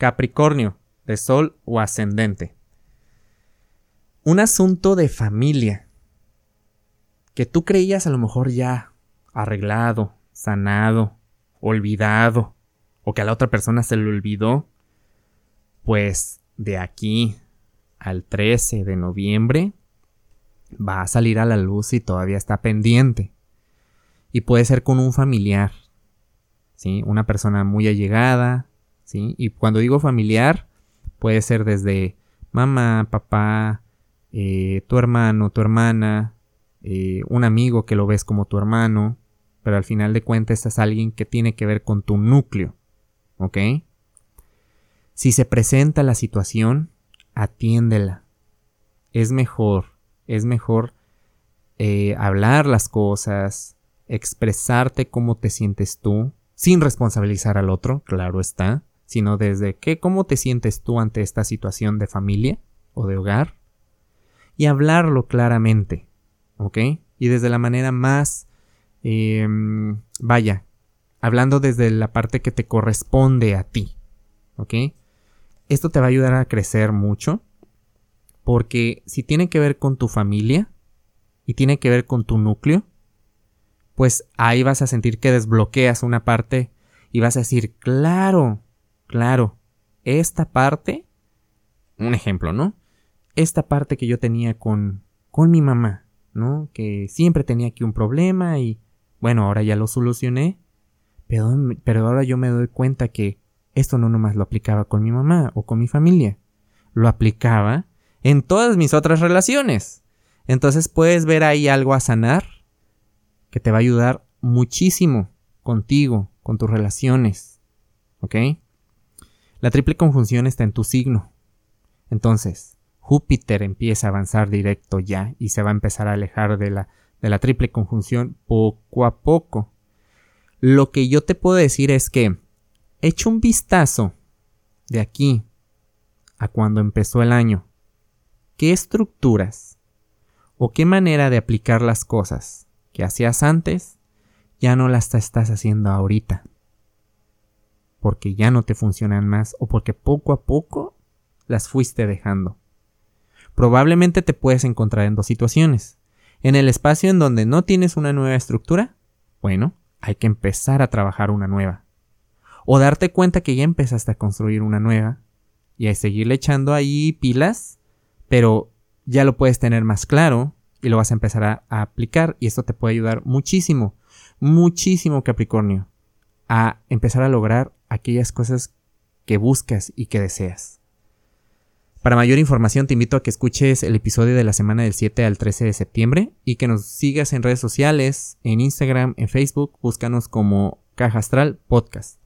Capricornio, de Sol o ascendente. Un asunto de familia que tú creías a lo mejor ya arreglado, sanado, olvidado, o que a la otra persona se le olvidó, pues de aquí al 13 de noviembre va a salir a la luz y todavía está pendiente. Y puede ser con un familiar, ¿sí? Una persona muy allegada, Y cuando digo familiar, puede ser desde mamá, papá, eh, tu hermano, tu hermana, eh, un amigo que lo ves como tu hermano, pero al final de cuentas es alguien que tiene que ver con tu núcleo, ¿ok? Si se presenta la situación, atiéndela. Es mejor, es mejor eh, hablar las cosas, expresarte cómo te sientes tú, sin responsabilizar al otro, claro está, sino desde qué, cómo te sientes tú ante esta situación de familia o de hogar, y hablarlo claramente, ¿ok? Y desde la manera más, em, vaya, hablando desde la parte que te corresponde a ti, ¿ok? Esto te va a ayudar a crecer mucho, porque si tiene que ver con tu familia y tiene que ver con tu núcleo, pues ahí vas a sentir que desbloqueas una parte y vas a decir, claro, claro, esta parte, un ejemplo, ¿no? Esta parte que yo tenía con, con mi mamá, ¿no? Que siempre tenía aquí un problema y, bueno, ahora ya lo solucioné, pero, pero ahora yo me doy cuenta que esto no nomás lo aplicaba con mi mamá o con mi familia, lo aplicaba en todas mis otras relaciones. Entonces puedes ver ahí algo a sanar que te va a ayudar muchísimo contigo, con tus relaciones. ¿Ok? La triple conjunción está en tu signo. Entonces, Júpiter empieza a avanzar directo ya y se va a empezar a alejar de la, de la triple conjunción poco a poco. Lo que yo te puedo decir es que, echa un vistazo de aquí a cuando empezó el año, qué estructuras o qué manera de aplicar las cosas que hacías antes ya no las estás haciendo ahorita. Porque ya no te funcionan más o porque poco a poco las fuiste dejando probablemente te puedes encontrar en dos situaciones. En el espacio en donde no tienes una nueva estructura, bueno, hay que empezar a trabajar una nueva. O darte cuenta que ya empezaste a construir una nueva y a seguirle echando ahí pilas, pero ya lo puedes tener más claro y lo vas a empezar a, a aplicar y esto te puede ayudar muchísimo, muchísimo Capricornio, a empezar a lograr aquellas cosas que buscas y que deseas. Para mayor información te invito a que escuches el episodio de la semana del 7 al 13 de septiembre y que nos sigas en redes sociales, en Instagram, en Facebook, búscanos como Caja Astral Podcast.